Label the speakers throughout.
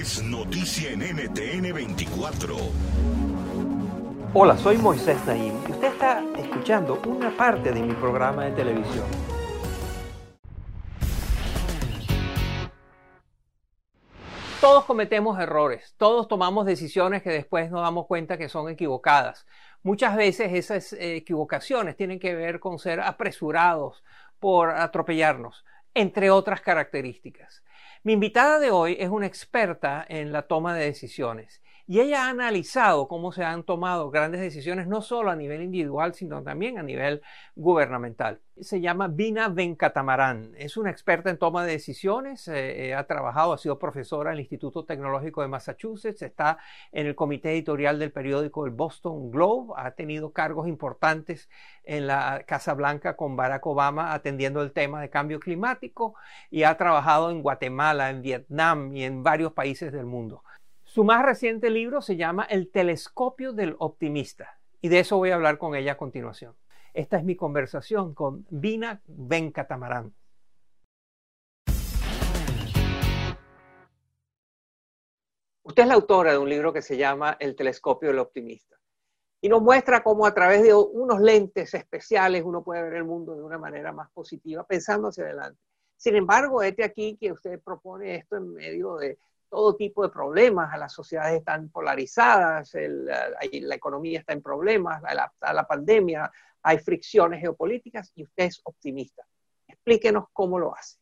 Speaker 1: Es noticia en NTN 24.
Speaker 2: Hola, soy Moisés Naim y usted está escuchando una parte de mi programa de televisión. Todos cometemos errores, todos tomamos decisiones que después nos damos cuenta que son equivocadas. Muchas veces esas eh, equivocaciones tienen que ver con ser apresurados por atropellarnos, entre otras características. Mi invitada de hoy es una experta en la toma de decisiones y ella ha analizado cómo se han tomado grandes decisiones no solo a nivel individual, sino también a nivel gubernamental. Se llama Vina Venkatamaran. Es una experta en toma de decisiones. Eh, eh, ha trabajado, ha sido profesora en el Instituto Tecnológico de Massachusetts. Está en el comité editorial del periódico El Boston Globe. Ha tenido cargos importantes en la Casa Blanca con Barack Obama atendiendo el tema de cambio climático y ha trabajado en Guatemala, en Vietnam y en varios países del mundo. Su más reciente libro se llama El telescopio del optimista y de eso voy a hablar con ella a continuación. Esta es mi conversación con Vina Venkatamarán. Usted es la autora de un libro que se llama El telescopio del optimista y nos muestra cómo a través de unos lentes especiales uno puede ver el mundo de una manera más positiva, pensando hacia adelante. Sin embargo, este aquí que usted propone esto en medio de todo tipo de problemas, las sociedades están polarizadas, la, economía está en problemas, la, la pandemia, hay fricciones geopolíticas y usted es optimista. Explíquenos cómo lo hace.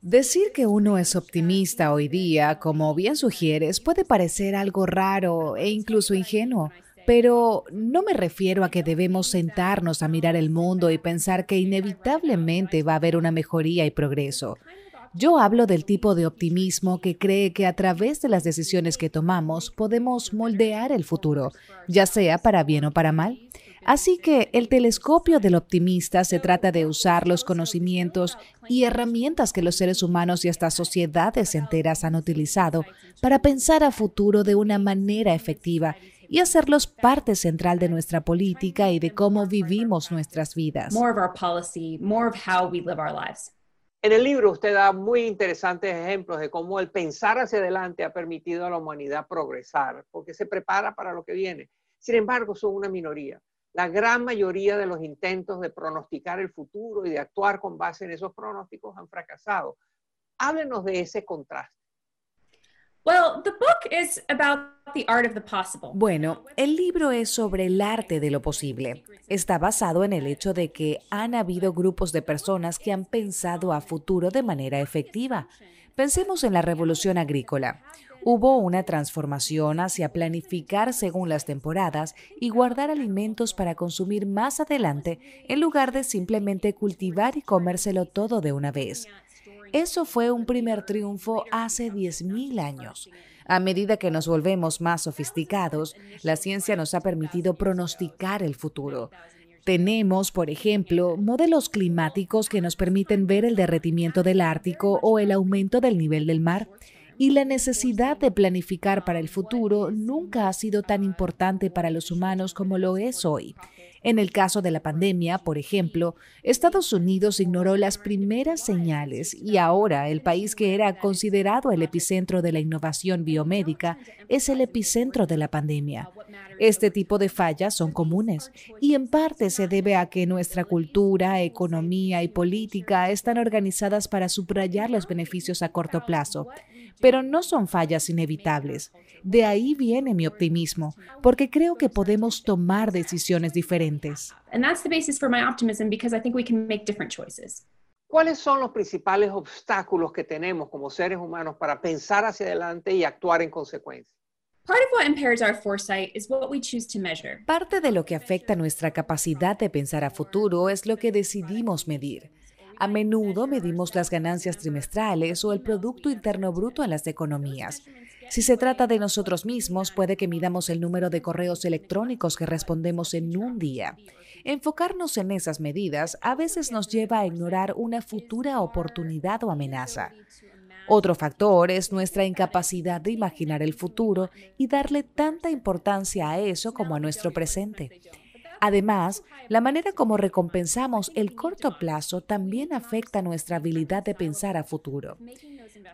Speaker 3: Decir que uno es optimista hoy día, como bien sugieres, puede parecer algo raro e incluso ingenuo. Pero no me refiero a que debemos sentarnos a mirar el mundo y pensar que inevitablemente va a haber una mejoría y progreso. Yo hablo del tipo de optimismo que cree que a través de las decisiones que tomamos podemos moldear el futuro, ya sea para bien o para mal. Así que el telescopio del optimista se trata de usar los conocimientos y herramientas que los seres humanos y hasta sociedades enteras han utilizado para pensar a futuro de una manera efectiva y hacerlos parte central de nuestra política y de cómo vivimos nuestras vidas.
Speaker 2: En el libro usted da muy interesantes ejemplos de cómo el pensar hacia adelante ha permitido a la humanidad progresar, porque se prepara para lo que viene. Sin embargo, son una minoría. La gran mayoría de los intentos de pronosticar el futuro y de actuar con base en esos pronósticos han fracasado. Háblenos de ese contraste.
Speaker 3: Bueno, el libro es sobre el arte de lo posible. Está basado en el hecho de que han habido grupos de personas que han pensado a futuro de manera efectiva. Pensemos en la revolución agrícola. Hubo una transformación hacia planificar según las temporadas y guardar alimentos para consumir más adelante en lugar de simplemente cultivar y comérselo todo de una vez. Eso fue un primer triunfo hace 10.000 años. A medida que nos volvemos más sofisticados, la ciencia nos ha permitido pronosticar el futuro. Tenemos, por ejemplo, modelos climáticos que nos permiten ver el derretimiento del Ártico o el aumento del nivel del mar. Y la necesidad de planificar para el futuro nunca ha sido tan importante para los humanos como lo es hoy. En el caso de la pandemia, por ejemplo, Estados Unidos ignoró las primeras señales y ahora el país que era considerado el epicentro de la innovación biomédica es el epicentro de la pandemia. Este tipo de fallas son comunes y en parte se debe a que nuestra cultura, economía y política están organizadas para subrayar los beneficios a corto plazo, pero no son fallas inevitables. De ahí viene mi optimismo, porque creo que podemos tomar decisiones diferentes.
Speaker 2: ¿Cuáles son los principales obstáculos que tenemos como seres humanos para pensar hacia adelante y actuar en consecuencia?
Speaker 3: Parte de lo que afecta nuestra capacidad de pensar a futuro es lo que decidimos medir. A menudo medimos las ganancias trimestrales o el Producto Interno Bruto en las economías. Si se trata de nosotros mismos, puede que midamos el número de correos electrónicos que respondemos en un día. Enfocarnos en esas medidas a veces nos lleva a ignorar una futura oportunidad o amenaza. Otro factor es nuestra incapacidad de imaginar el futuro y darle tanta importancia a eso como a nuestro presente. Además, la manera como recompensamos el corto plazo también afecta nuestra habilidad de pensar a futuro.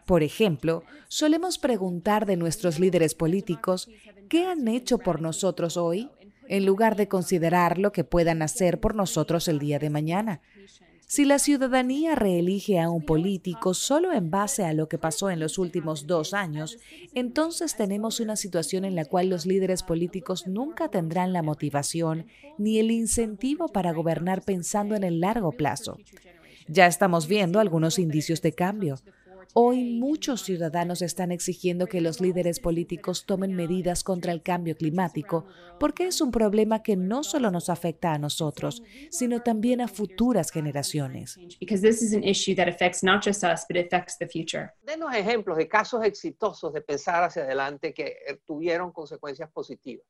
Speaker 3: Por ejemplo, solemos preguntar de nuestros líderes políticos, ¿qué han hecho por nosotros hoy? en lugar de considerar lo que puedan hacer por nosotros el día de mañana. Si la ciudadanía reelige a un político solo en base a lo que pasó en los últimos dos años, entonces tenemos una situación en la cual los líderes políticos nunca tendrán la motivación ni el incentivo para gobernar pensando en el largo plazo. Ya estamos viendo algunos indicios de cambio. Hoy muchos ciudadanos están exigiendo que los líderes políticos tomen medidas contra el cambio climático porque es un problema que no solo nos afecta a nosotros, sino también a futuras generaciones.
Speaker 2: Denos ejemplos de casos exitosos de pensar hacia adelante que tuvieron consecuencias positivas.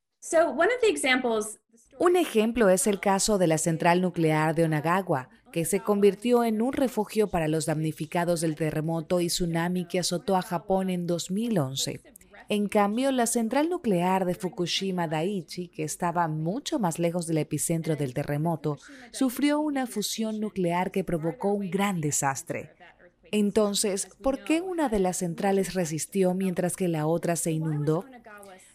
Speaker 3: Un ejemplo es el caso de la central nuclear de Onagawa, que se convirtió en un refugio para los damnificados del terremoto y tsunami que azotó a Japón en 2011. En cambio, la central nuclear de Fukushima Daiichi, que estaba mucho más lejos del epicentro del terremoto, sufrió una fusión nuclear que provocó un gran desastre. Entonces, ¿por qué una de las centrales resistió mientras que la otra se inundó?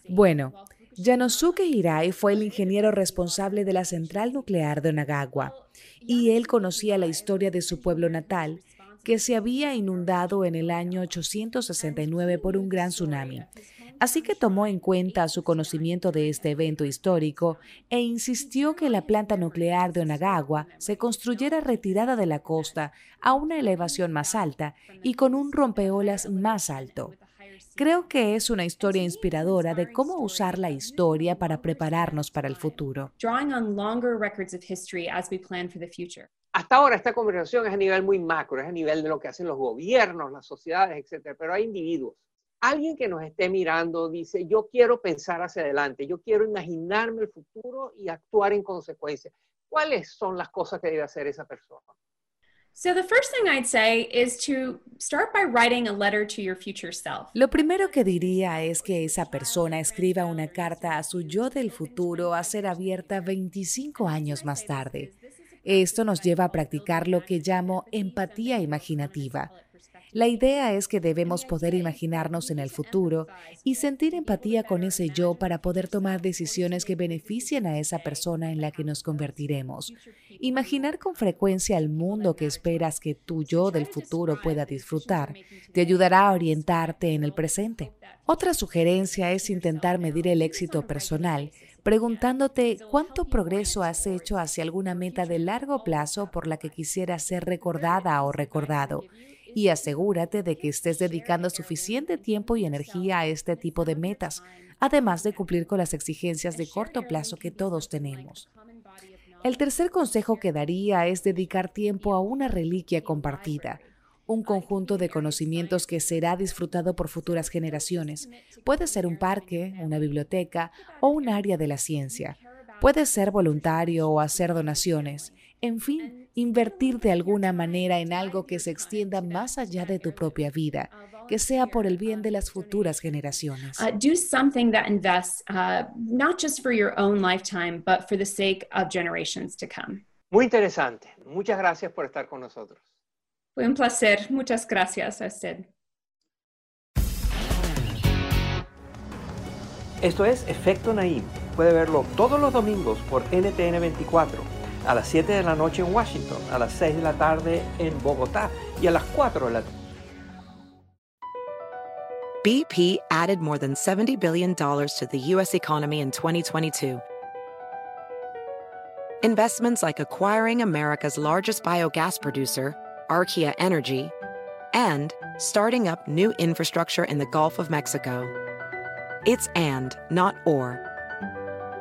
Speaker 3: Bueno, Yanosuke Hirai fue el ingeniero responsable de la central nuclear de Onagawa y él conocía la historia de su pueblo natal, que se había inundado en el año 869 por un gran tsunami. Así que tomó en cuenta su conocimiento de este evento histórico e insistió que la planta nuclear de Onagawa se construyera retirada de la costa a una elevación más alta y con un rompeolas más alto. Creo que es una historia inspiradora de cómo usar la historia para prepararnos para el futuro.
Speaker 2: Hasta ahora esta conversación es a nivel muy macro, es a nivel de lo que hacen los gobiernos, las sociedades, etcétera, pero hay individuos. Alguien que nos esté mirando dice, yo quiero pensar hacia adelante, yo quiero imaginarme el futuro y actuar en consecuencia. ¿Cuáles son las cosas que debe hacer esa persona?
Speaker 3: Lo primero que diría es que esa persona escriba una carta a su yo del futuro a ser abierta 25 años más tarde. Esto nos lleva a practicar lo que llamo empatía imaginativa. La idea es que debemos poder imaginarnos en el futuro y sentir empatía con ese yo para poder tomar decisiones que beneficien a esa persona en la que nos convertiremos. Imaginar con frecuencia el mundo que esperas que tu yo del futuro pueda disfrutar te ayudará a orientarte en el presente. Otra sugerencia es intentar medir el éxito personal preguntándote cuánto progreso has hecho hacia alguna meta de largo plazo por la que quisieras ser recordada o recordado y asegúrate de que estés dedicando suficiente tiempo y energía a este tipo de metas, además de cumplir con las exigencias de corto plazo que todos tenemos. El tercer consejo que daría es dedicar tiempo a una reliquia compartida, un conjunto de conocimientos que será disfrutado por futuras generaciones. Puede ser un parque, una biblioteca o un área de la ciencia. Puede ser voluntario o hacer donaciones.
Speaker 4: En fin, invertir de alguna manera en algo que se extienda más allá de tu propia vida, que sea por el bien de las futuras generaciones.
Speaker 3: Uh, do something that invests uh, not just for your own lifetime, but for the sake of generations to come.
Speaker 5: Muy interesante. Muchas gracias por estar con nosotros.
Speaker 3: Fue un placer. Muchas gracias a usted.
Speaker 5: Esto es Efecto Naim. Puede verlo todos los domingos por NTN 24, a las 7 de la noche en Washington, a las 6 de la tarde en Bogotá y a las 4 de la.
Speaker 6: BP added more than $70 billion to the U.S. economy in 2022. Investments like acquiring America's largest biogas producer, Archaea Energy, and starting up new infrastructure in the Gulf of Mexico. It's and, not or.